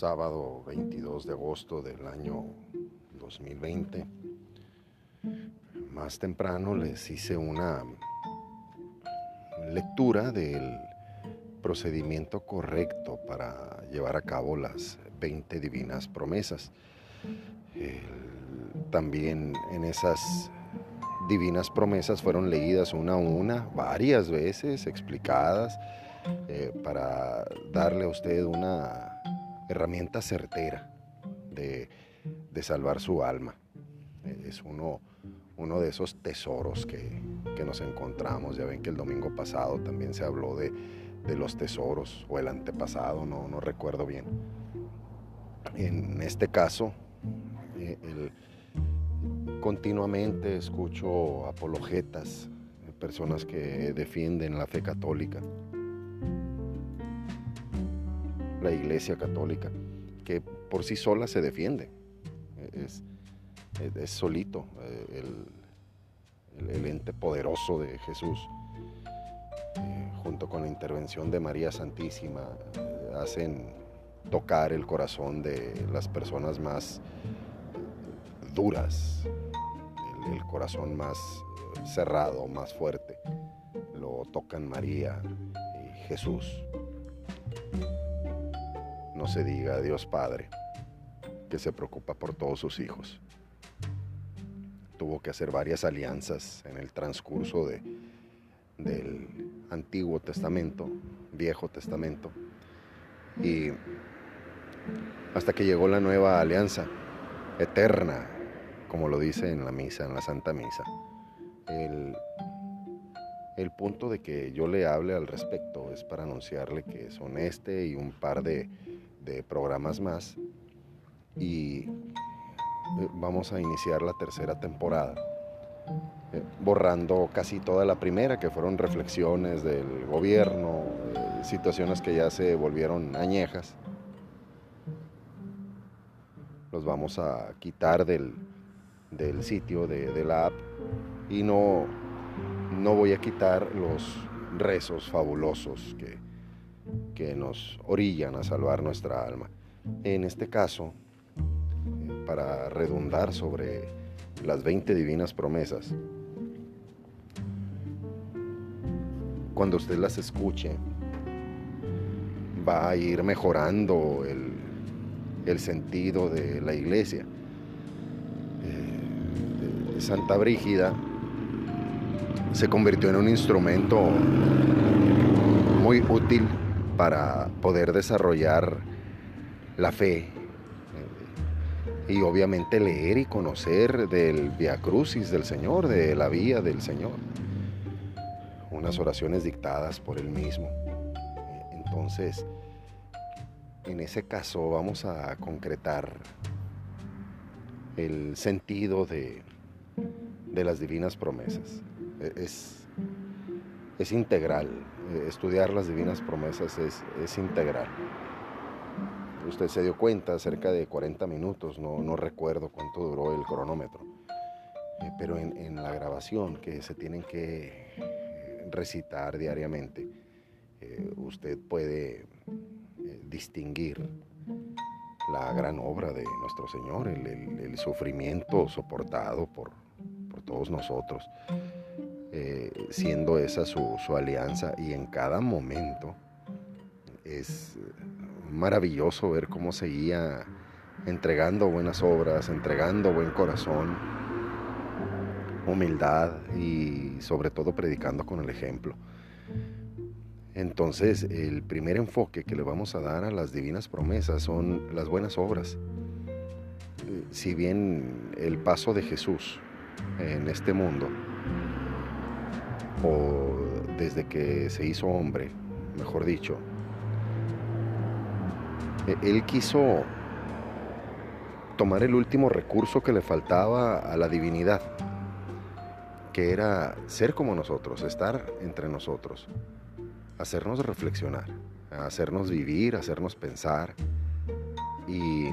sábado 22 de agosto del año 2020. Más temprano les hice una lectura del procedimiento correcto para llevar a cabo las 20 divinas promesas. también en esas divinas promesas fueron leídas una a una, varias veces, explicadas, eh, para darle a usted una herramienta certera de, salvar su alma. Es uno, uno de esos tesoros que, nos encontramos. Ya ven que el domingo pasado también se habló de, los tesoros, o el antepasado, no, no recuerdo bien. En este caso, eh, continuamente escucho apologetas, personas que defienden la fe católica, la iglesia católica, que por sí sola se defiende. Es, solito eh, el, ente poderoso de Jesús, eh, junto con la intervención de María Santísima, eh, hacen tocar el corazón de las personas más duras, el corazón más cerrado, más fuerte. Lo tocan María y Jesús no se diga Dios Padre, que se preocupa por todos sus hijos. Tuvo que hacer varias alianzas en el transcurso de, del Antiguo Testamento, Viejo Testamento, y hasta que llegó la nueva alianza, eterna, como lo dice en la misa, en la Santa Misa. El, el punto de que yo le hable al respecto es para anunciarle que son este y un par de de programas más y eh, vamos a iniciar la tercera temporada, eh, borrando casi toda la primera, que fueron reflexiones del gobierno, eh, situaciones que ya se volvieron añejas. Los vamos a quitar del, sitio de, de, la app y no, no voy a quitar los rezos fabulosos que, que nos orillan a salvar nuestra alma. En este caso, para redundar sobre las 20 divinas promesas, cuando usted las escuche, va a ir mejorando el, sentido de la iglesia. Eh, Santa Brígida se convirtió en un instrumento muy útil para poder desarrollar la fe eh, y obviamente leer y conocer del Via Crucis del Señor, de la vía del Señor. Unas oraciones dictadas por Él mismo. Entonces, en ese caso vamos a concretar el sentido de, de las divinas promesas. Es, es integral, estudiar las divinas promesas es, integral. Usted se dio cuenta, cerca de 40 minutos, no, recuerdo cuánto duró el cronómetro, eh, pero en, la grabación que se tienen que eh, recitar diariamente, usted puede distinguir la gran obra de nuestro Señor, el, sufrimiento soportado por, por todos nosotros. Eh, siendo esa su, alianza y en cada momento es maravilloso ver cómo seguía entregando buenas obras, entregando buen corazón, humildad y sobre todo predicando con el ejemplo. Entonces, el primer enfoque que le vamos a dar a las divinas promesas son las buenas obras. Eh, si bien el paso de Jesús en este mundo o desde que se hizo hombre, mejor dicho, e-, él quiso tomar el último recurso que le faltaba a la divinidad, que era ser como nosotros, estar entre nosotros, hacernos reflexionar, hacernos vivir, hacernos pensar. Y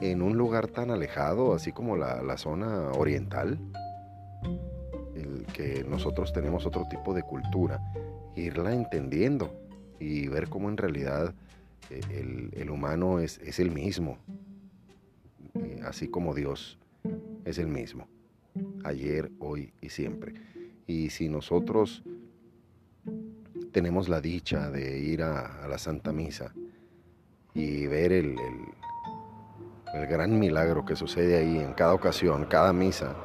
en un lugar tan alejado, así como la, la zona oriental, que nosotros tenemos otro tipo de cultura, irla entendiendo y ver cómo en realidad el, el humano es, el mismo, así como Dios es el mismo, ayer, hoy y siempre. Y si nosotros tenemos la dicha de ir a, la Santa Misa y ver el, el, gran milagro que sucede ahí en cada ocasión, cada misa,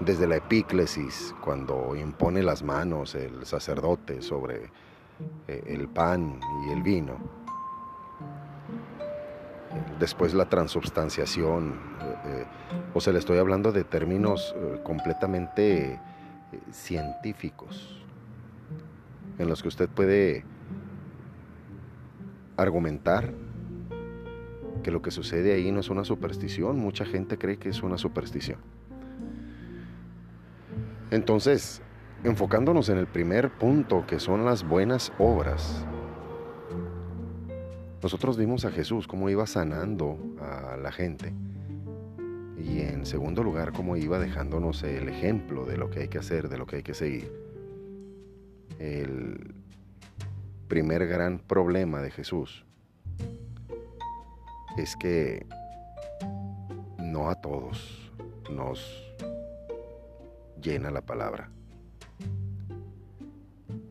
desde la epíclesis, cuando impone las manos el sacerdote sobre eh, el pan y el vino, después la transubstanciación, eh, eh, o sea, le estoy hablando de términos completamente científicos, en los que usted puede argumentar que lo que sucede ahí no es una superstición. Mucha gente cree que es una superstición. Entonces, enfocándonos en el primer punto, que son las buenas obras, nosotros vimos a Jesús cómo iba sanando a la gente. Y en segundo lugar, cómo iba dejándonos el ejemplo de lo que hay que hacer, de lo que hay que seguir. El primer gran problema de Jesús es que no a todos nos llena la palabra.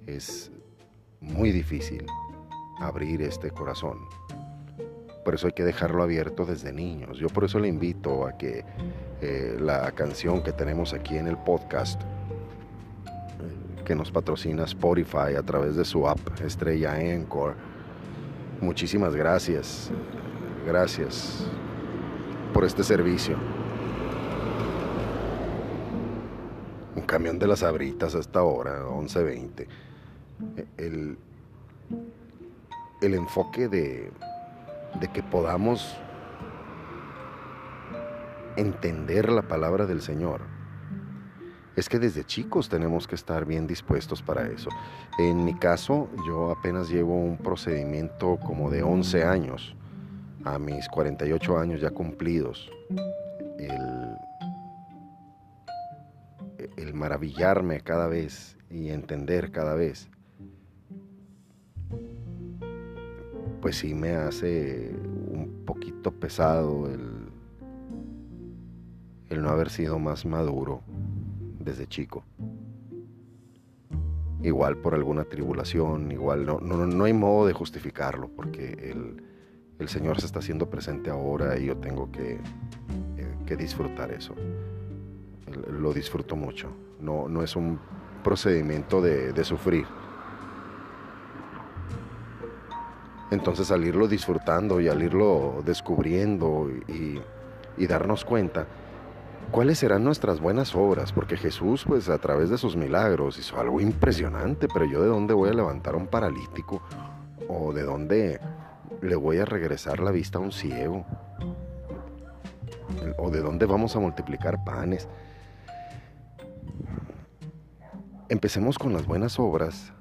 Es muy difícil abrir este corazón. Por eso hay que dejarlo abierto desde niños. Yo por eso le invito a que eh, la canción que tenemos aquí en el podcast, eh, que nos patrocina Spotify a través de su app Estrella Encore, muchísimas gracias. Gracias por este servicio. Un camión de las abritas a esta hora, 11.20. El, el enfoque de, de que podamos entender la palabra del Señor es que desde chicos tenemos que estar bien dispuestos para eso. En mi caso, yo apenas llevo un procedimiento como de 11 años, a mis 48 años ya cumplidos. El, el maravillarme cada vez y entender cada vez pues sí me hace un poquito pesado el, no haber sido más maduro desde chico. Igual por alguna tribulación, igual no, no, no hay modo de justificarlo porque el, el, Señor se está haciendo presente ahora y yo tengo que, eh, que disfrutar eso. Lo disfruto mucho. No, no es un procedimiento de, sufrir Entonces al irlo disfrutando y al irlo descubriendo y, darnos cuenta, ¿cuáles serán nuestras buenas obras? Porque Jesús, pues a través de sus milagros, hizo algo impresionante, pero yo de dónde voy a levantar a un paralítico o de dónde le voy a regresar la vista a un ciego o de dónde vamos a multiplicar panes. Empecemos con las buenas obras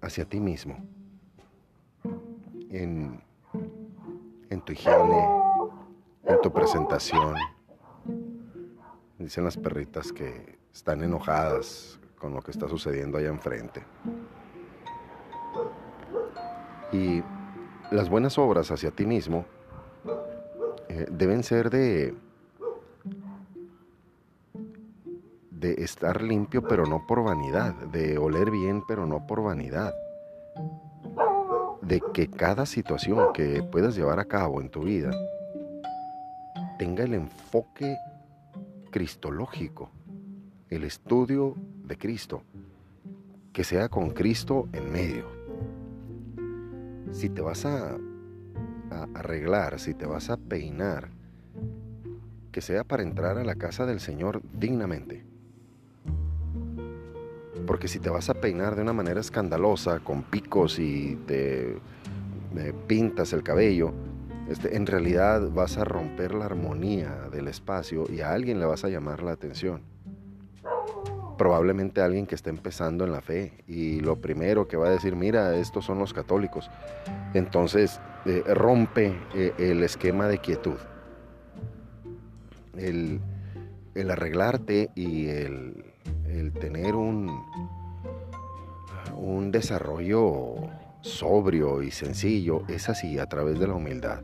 hacia ti mismo en, tu higiene, en tu presentación. Dicen las perritas que están enojadas con lo que está sucediendo allá enfrente. Y las buenas obras hacia ti mismo eh, deben ser de, de estar limpio pero no por vanidad, de oler bien pero no por vanidad de que cada situación que puedas llevar a cabo en tu vida tenga el enfoque cristológico, el estudio de Cristo, que sea con Cristo en medio. Si te vas a, arreglar, si te vas a peinar, que sea para entrar a la casa del Señor dignamente porque si te vas a peinar de una manera escandalosa, con picos y te, pintas el cabello, este, en realidad vas a romper la armonía del espacio y a alguien le vas a llamar la atención. Probablemente alguien que está empezando en la fe y lo primero que va a decir, mira, estos son los católicos. Entonces eh, rompe eh, el esquema de quietud. el arreglarte y el, el tener un, un desarrollo sobrio y sencillo es así, a través de la humildad.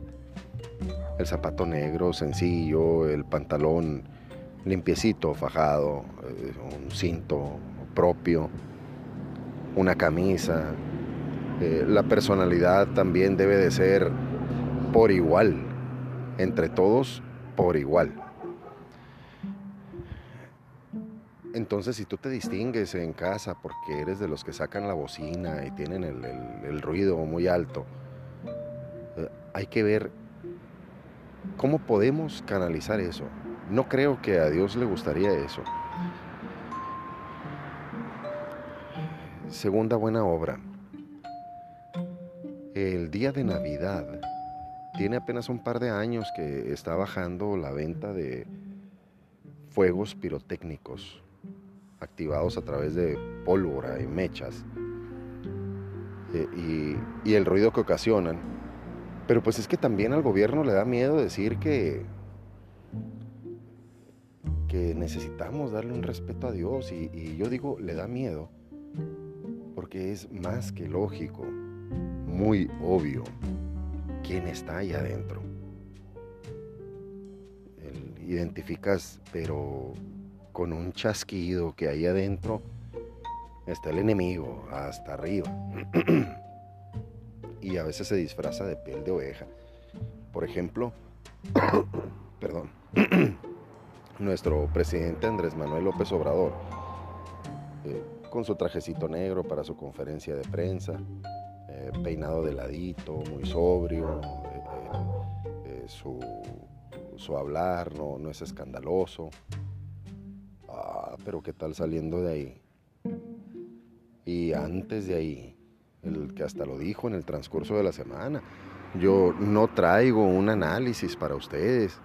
El zapato negro, sencillo, el pantalón limpiecito, fajado, eh, un cinto propio, una camisa. Eh, la personalidad también debe de ser por igual, entre todos por igual. Entonces, si tú te distingues en casa porque eres de los que sacan la bocina y tienen el, ruido muy alto, eh, hay que ver cómo podemos canalizar eso. No creo que a Dios le gustaría eso. Segunda buena obra. El día de Navidad tiene apenas un par de años que está bajando la venta de fuegos pirotécnicos activados a través de pólvora y mechas eh, y, el ruido que ocasionan. Pero pues es que también al gobierno le da miedo decir que, que necesitamos darle un respeto a Dios y, yo digo, le da miedo porque es más que lógico, muy obvio, quién está ahí adentro. identificas, pero con un chasquido que ahí adentro está el enemigo hasta arriba. y a veces se disfraza de piel de oveja. Por ejemplo, perdón, nuestro presidente Andrés Manuel López Obrador, eh, con su trajecito negro para su conferencia de prensa, eh, peinado de ladito, muy sobrio, eh, su, su, hablar no, no es escandaloso, pero ¿qué tal saliendo de ahí? Y antes de ahí, el que hasta lo dijo en el transcurso de la semana, yo no traigo un análisis para ustedes,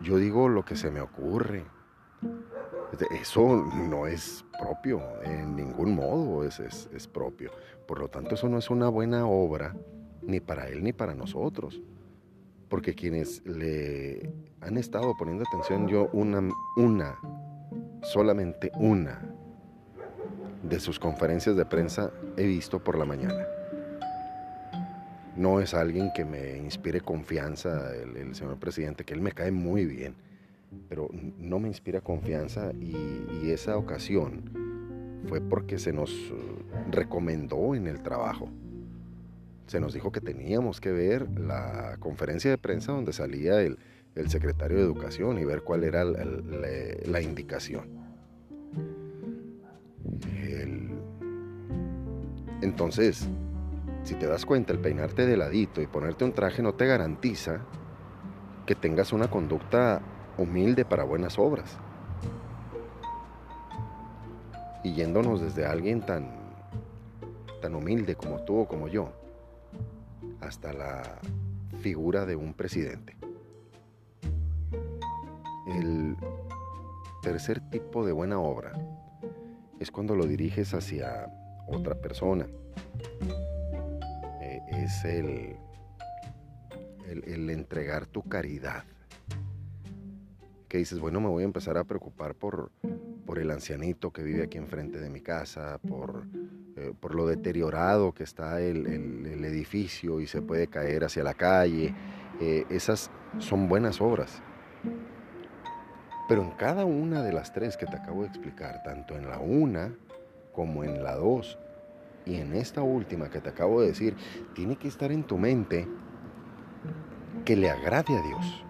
yo digo lo que se me ocurre. Eso no es propio, en ningún modo es, es, propio. Por lo tanto, eso no es una buena obra ni para él ni para nosotros. Porque quienes le han estado poniendo atención, yo una, una solamente una de sus conferencias de prensa he visto por la mañana. No es alguien que me inspire confianza, el, señor presidente, que él me cae muy bien, pero no me inspira confianza y, esa ocasión fue porque se nos recomendó en el trabajo. Se nos dijo que teníamos que ver la conferencia de prensa donde salía el, el secretario de Educación y ver cuál era la, indicación. Entonces, si te das cuenta, el peinarte de ladito y ponerte un traje no te garantiza que tengas una conducta humilde para buenas obras. Y yéndonos desde alguien tan, tan humilde como tú o como yo, hasta la figura de un presidente. El tercer tipo de buena obra es cuando lo diriges hacia otra persona. Eh, es el, el, entregar tu caridad. Que dices, bueno, me voy a empezar a preocupar por, por el ancianito que vive aquí enfrente de mi casa, por, eh, por lo deteriorado que está el, el, edificio y se puede caer hacia la calle. Eh, esas son buenas obras. Pero en cada una de las tres que te acabo de explicar, tanto en la una como en la dos y en esta última que te acabo de decir, tiene que estar en tu mente que le agrade a Dios.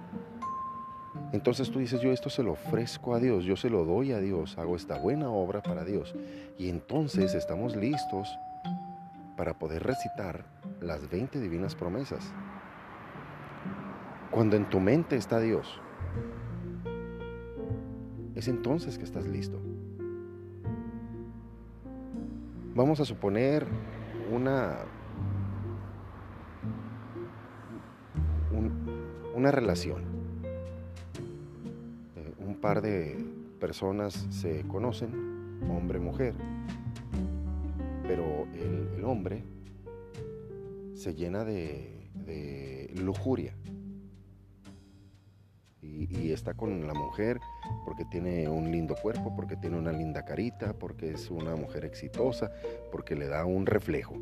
Entonces tú dices, yo esto se lo ofrezco a Dios, yo se lo doy a Dios, hago esta buena obra para Dios. Y entonces estamos listos para poder recitar las 20 divinas promesas. Cuando en tu mente está Dios, es entonces que estás listo. Vamos a suponer una, una relación. Eh, un par de personas se conocen, hombre-mujer, pero el, hombre se llena de lujuria y, está con la mujer porque tiene un lindo cuerpo, porque tiene una linda carita, porque es una mujer exitosa, porque le da un reflejo.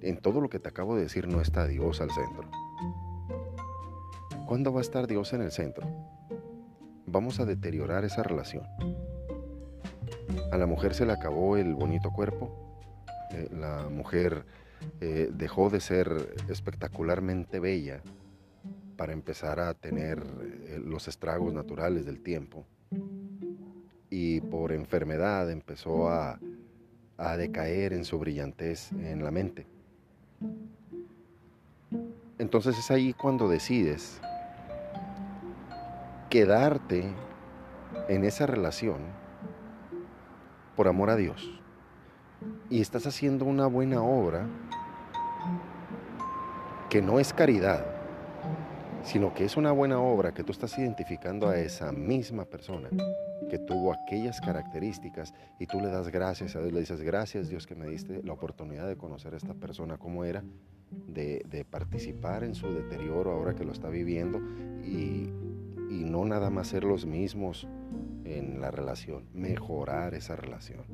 en todo lo que te acabo de decir no está Dios al centro. ¿Cuándo va a estar Dios en el centro? Vamos a deteriorar esa relación. A la mujer se le acabó el bonito cuerpo, eh, la mujer eh, dejó de ser espectacularmente bella para empezar a tener eh, los estragos naturales del tiempo y por enfermedad empezó a, a decaer en su brillantez en la mente. Entonces es ahí cuando decides quedarte en esa relación por amor a Dios. Y estás haciendo una buena obra que no es caridad, sino que es una buena obra que tú estás identificando a esa misma persona que tuvo aquellas características y tú le das gracias a Dios, le dices gracias Dios que me diste la oportunidad de conocer a esta persona como era, de, participar en su deterioro ahora que lo está viviendo y, y no nada más ser los mismos en la relación, mejorar esa relación.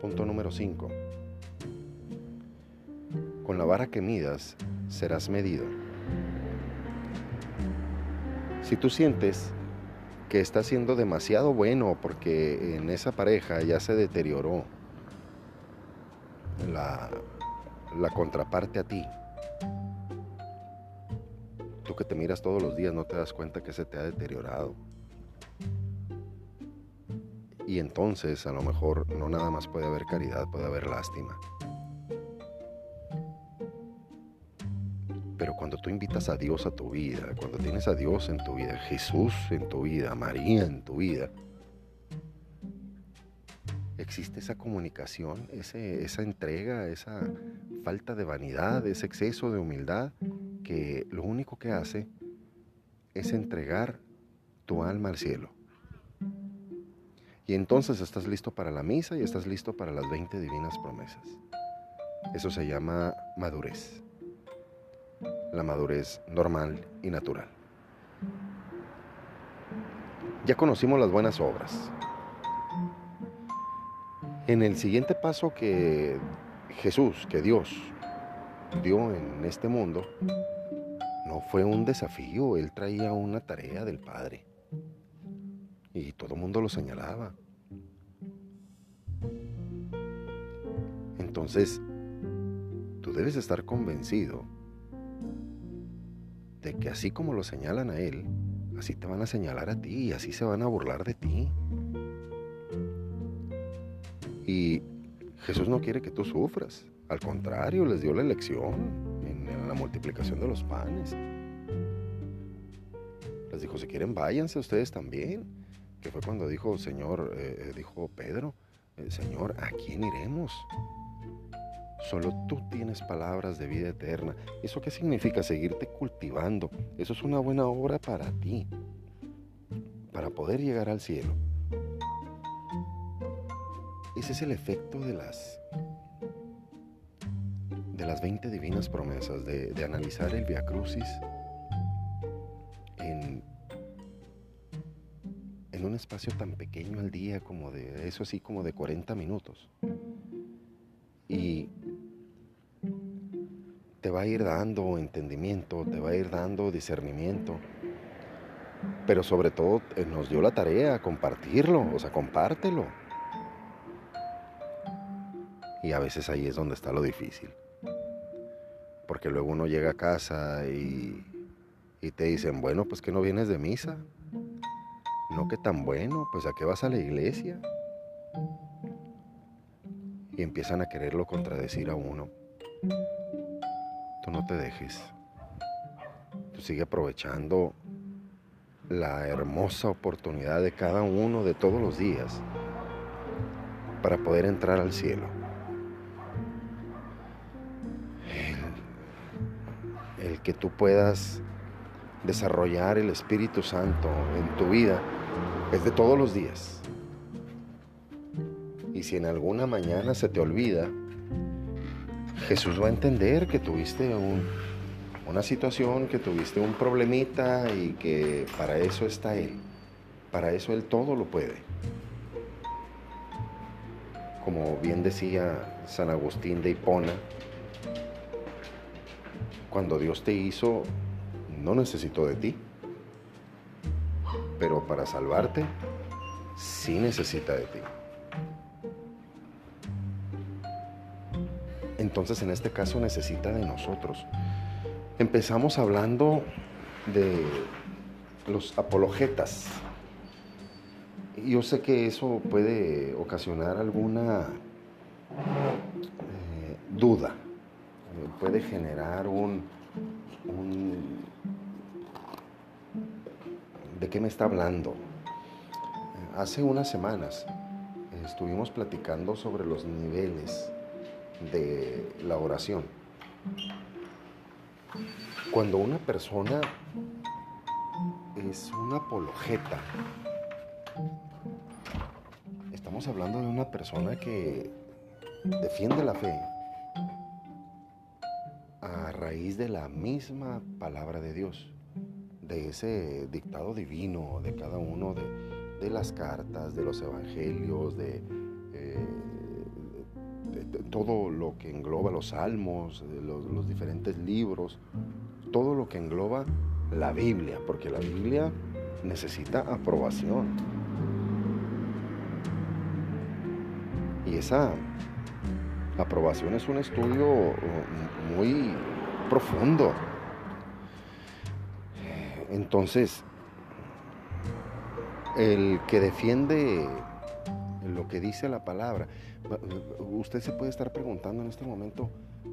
Punto número 5. Con la vara que midas serás medido. Si tú sientes que está siendo demasiado bueno porque en esa pareja ya se deterioró la, la contraparte a ti, tú que te miras todos los días no te das cuenta que se te ha deteriorado. Y entonces a lo mejor no nada más puede haber caridad, puede haber lástima. Pero cuando tú invitas a Dios a tu vida, cuando tienes a Dios en tu vida, Jesús en tu vida, María en tu vida, existe esa comunicación, esa entrega, esa falta de vanidad, ese exceso de humildad que lo único que hace es entregar tu alma al cielo. Y entonces estás listo para la misa y estás listo para las 20 divinas promesas. Eso se llama madurez. La madurez normal y natural. Ya conocimos las buenas obras. En el siguiente paso que Jesús, que Dios dio en este mundo, no fue un desafío, él traía una tarea del Padre. Y todo el mundo lo señalaba. Entonces, tú debes estar convencido de que así como lo señalan a él, así te van a señalar a ti y así se van a burlar de ti. Y Jesús no quiere que tú sufras. Al contrario, les dio la elección la multiplicación de los panes. Les dijo, si quieren, váyanse ustedes también. Que fue cuando dijo, Señor, eh, eh, dijo Pedro, eh, Señor, ¿a quién iremos? Solo tú tienes palabras de vida eterna. ¿Eso qué significa? Seguirte cultivando. Eso es una buena obra para ti, para poder llegar al cielo. Ese es el efecto de las de las 20 divinas promesas, de, analizar el Via Crucis en, en un espacio tan pequeño al día, como de eso así, como de 40 minutos. Y va a ir dando entendimiento, te va a ir dando discernimiento. Pero sobre todo eh, nos dio la tarea compartirlo, o sea, compártelo. Y a veces ahí es donde está lo difícil porque luego uno llega a casa y, te dicen, bueno, pues que no vienes de misa. No que tan bueno, pues a qué vas a la iglesia. Y empiezan a quererlo contradecir a uno. Tú no te dejes. Tú sigue aprovechando la hermosa oportunidad de cada uno de todos los días para poder entrar al cielo. el que tú puedas desarrollar el Espíritu Santo en tu vida es de todos los días. Y si en alguna mañana se te olvida, Jesús va a entender que tuviste una situación, que tuviste un problemita y que para eso está Él. Para eso Él todo lo puede. Como bien decía San Agustín de Hipona, cuando Dios te hizo, no necesitó de ti, pero para salvarte, sí necesita de ti. Entonces en este caso necesita de nosotros. Empezamos hablando de los apologetas. Yo sé que eso puede ocasionar alguna eh, duda, puede generar un, un... ¿De qué me está hablando? Hace unas semanas estuvimos platicando sobre los niveles de la oración. Cuando una persona es una apologeta, estamos hablando de una persona que defiende la fe a raíz de la misma palabra de Dios, de ese dictado divino de cada uno de, las cartas, de los evangelios, de, todo lo que engloba los salmos, los diferentes libros, todo lo que engloba la Biblia, porque la Biblia necesita aprobación. Y esa aprobación es un estudio uh, muy profundo. Entonces, el que defiende lo que dice la palabra, usted se puede estar preguntando en este momento,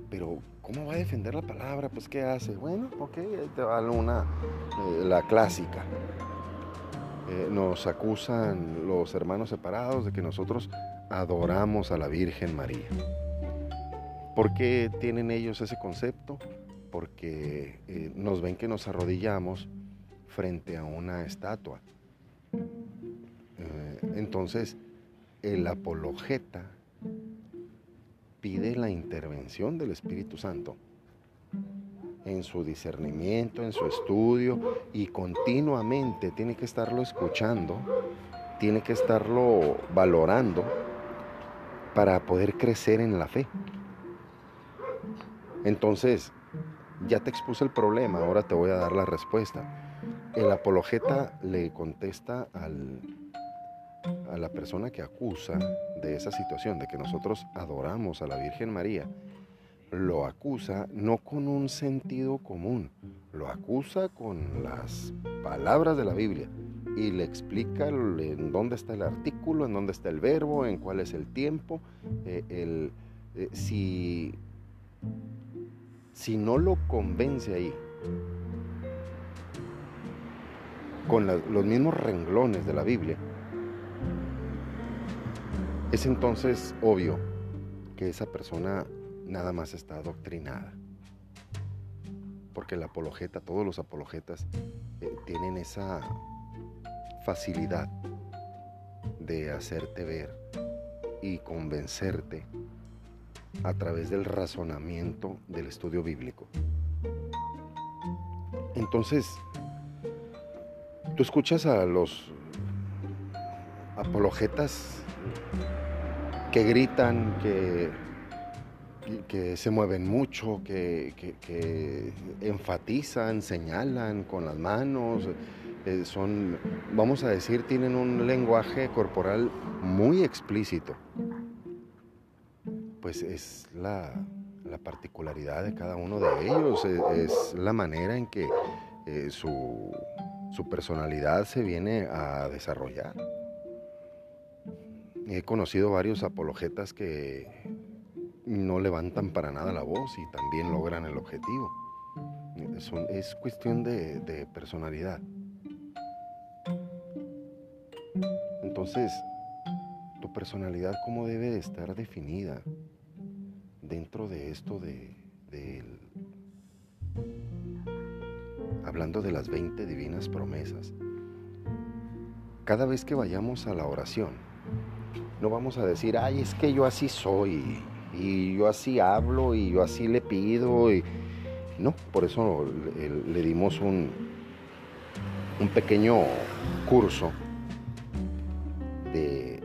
pero ¿cómo va a defender la palabra? Pues ¿qué hace? Bueno, ok, ahí te va una, eh, la clásica. Eh, nos acusan los hermanos separados de que nosotros adoramos a la Virgen María. ¿Por qué tienen ellos ese concepto? Porque eh, nos ven que nos arrodillamos frente a una estatua. entonces, el apologeta pide la intervención del Espíritu Santo en su discernimiento, en su estudio y continuamente tiene que estarlo escuchando, tiene que estarlo valorando para poder crecer en la fe. Entonces, ya te expuse el problema, ahora te voy a dar la respuesta. El apologeta le contesta al, a la persona que acusa de esa situación, de que nosotros adoramos a la Virgen María, lo acusa no con un sentido común, lo acusa con las palabras de la Biblia y le explica en dónde está el artículo, en dónde está el verbo, en cuál es el tiempo, eh, el, eh, si, si no lo convence ahí, con los mismos renglones de la Biblia, es entonces obvio que esa persona nada más está adoctrinada. Porque el apologeta, todos los apologetas eh, tienen esa facilidad de hacerte ver y convencerte a través del razonamiento del estudio bíblico. Entonces, tú escuchas a los apologetas que gritan, que, que se mueven mucho, que, enfatizan, señalan con las manos, eh, son, vamos a decir, tienen un lenguaje corporal muy explícito. Pues es la, particularidad de cada uno de ellos, es, la manera en que eh, su, su personalidad se viene a desarrollar. He conocido varios apologetas que no levantan para nada la voz y también logran el objetivo. es cuestión de, personalidad. Entonces, tu personalidad cómo debe de estar definida dentro de esto de hablando de las 20 divinas promesas. Cada vez que vayamos a la oración, no vamos a decir, ay, es que yo así soy, y yo así hablo, y yo así le pido. Y... No, por eso le, dimos un, un pequeño curso de,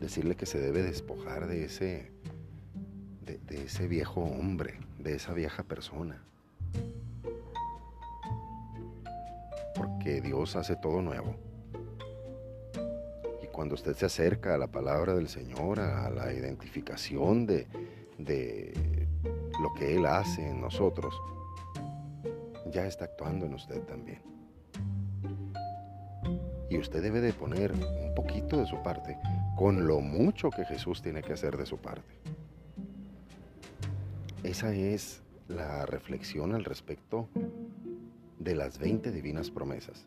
decirle que se debe despojar de ese, de, de ese viejo hombre, de esa vieja persona. Porque Dios hace todo nuevo. Cuando usted se acerca a la palabra del Señor, a la identificación de, de lo que Él hace en nosotros, ya está actuando en usted también. Y usted debe de poner un poquito de su parte con lo mucho que Jesús tiene que hacer de su parte. Esa es la reflexión al respecto de las 20 divinas promesas.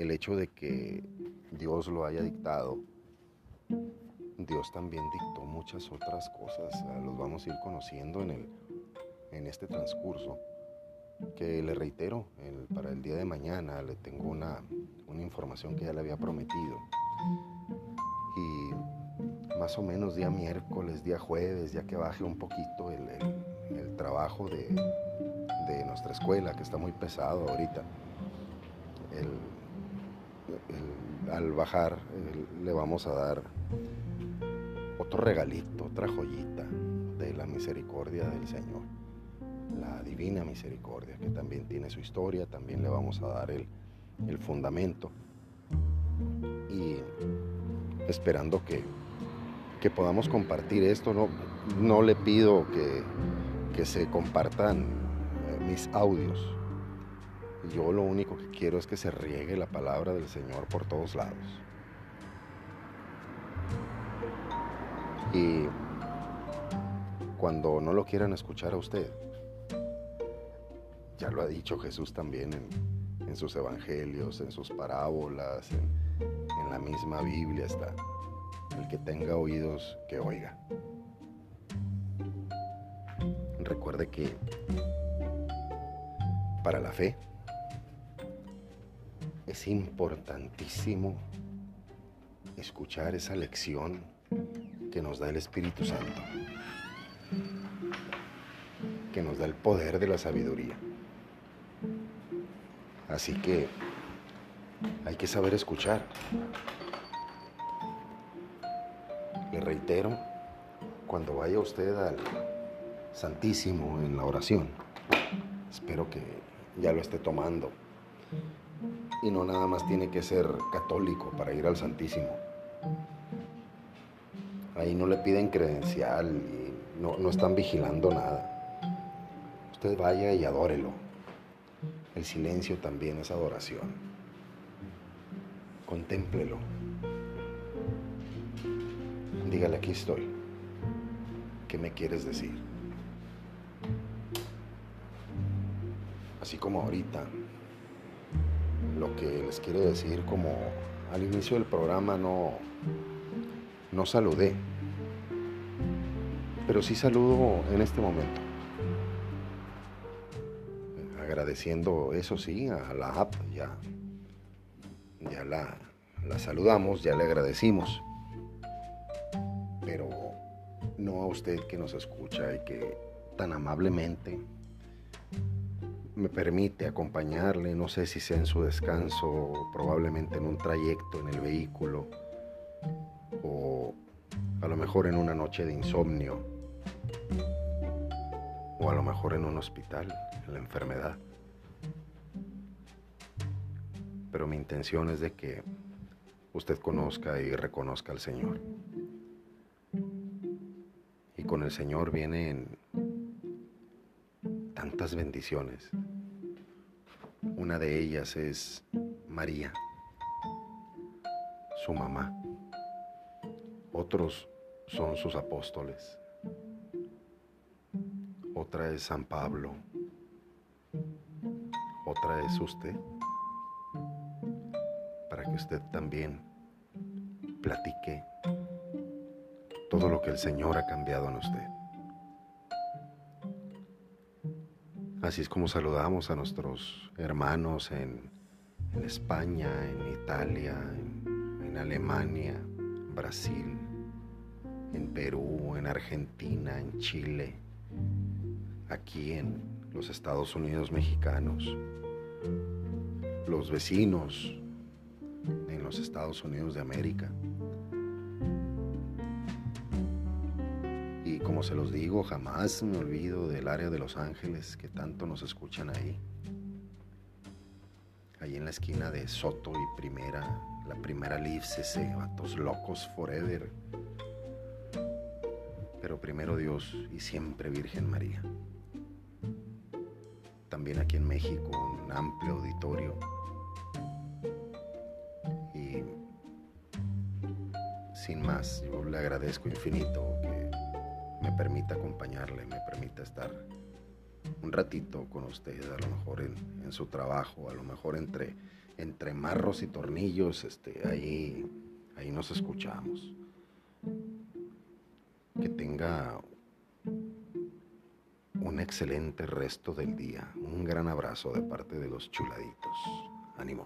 El hecho de que Dios lo haya dictado, Dios también dictó muchas otras cosas, los vamos a ir conociendo en, el, en este transcurso, que le reitero, para el día de mañana le tengo una, una información que ya le había prometido. Y más o menos día miércoles, día jueves, ya que baje un poquito el, el, trabajo de, de, nuestra escuela, que está muy pesado ahorita, al bajar le vamos a dar otro regalito, otra joyita de la misericordia del Señor, la divina misericordia, que también tiene su historia, también le vamos a dar el, el fundamento. Y esperando que, que, podamos compartir esto, no, no le pido que, que se compartan eh, mis audios, yo lo único que quiero es que se riegue la palabra del Señor por todos lados. Y cuando no lo quieran escuchar a usted, ya lo ha dicho Jesús también en, sus evangelios, en sus parábolas, en, en la misma Biblia está. El que tenga oídos, que oiga. Recuerde que para la fe es importantísimo escuchar esa lección que nos da el Espíritu Santo, que nos da el poder de la sabiduría. Así que hay que saber escuchar. Le reitero, cuando vaya usted al Santísimo en la oración, espero que ya lo esté tomando. Y no nada más tiene que ser católico para ir al Santísimo. Ahí no le piden credencial y no, no están vigilando nada. Usted vaya y adórelo. El silencio también es adoración. Contémplelo. Dígale, aquí estoy. ¿Qué me quieres decir? Así como ahorita, lo que les quiero decir, como al inicio del programa no, no saludé, pero sí saludo en este momento. Agradeciendo, eso sí, a la app, ya, ya la, la saludamos, ya le agradecimos, pero no a usted que nos escucha y que tan amablemente me permite acompañarle, no sé si sea en su descanso, probablemente en un trayecto en el vehículo, o a lo mejor en una noche de insomnio, o a lo mejor en un hospital, en la enfermedad. Pero mi intención es de que usted conozca y reconozca al Señor. Y con el Señor vienen tantas bendiciones. Una de ellas es María, su mamá. Otros son sus apóstoles. Otra es San Pablo. Otra es usted. Para que usted también platique todo lo que el Señor ha cambiado en usted. Así es como saludamos a nuestros hermanos en, España, en Italia, en, en Alemania, Brasil, en Perú, en Argentina, en Chile, aquí en los Estados Unidos mexicanos. los vecinos en los Estados Unidos de América. Como se los digo, jamás me olvido del área de Los Ángeles que tanto nos escuchan ahí. Ahí en la esquina de Soto y Primera, la primera Leaf CC, vatos locos forever. Pero primero Dios y siempre Virgen María. También aquí en México, un amplio auditorio. Y sin más, yo le agradezco infinito me permita acompañarle, me permita estar un ratito con usted, a lo mejor en, su trabajo, a lo mejor entre, entre marros y tornillos, este, ahí, ahí nos escuchamos. Que tenga un excelente resto del día. Un gran abrazo de parte de los chuladitos. Ánimo.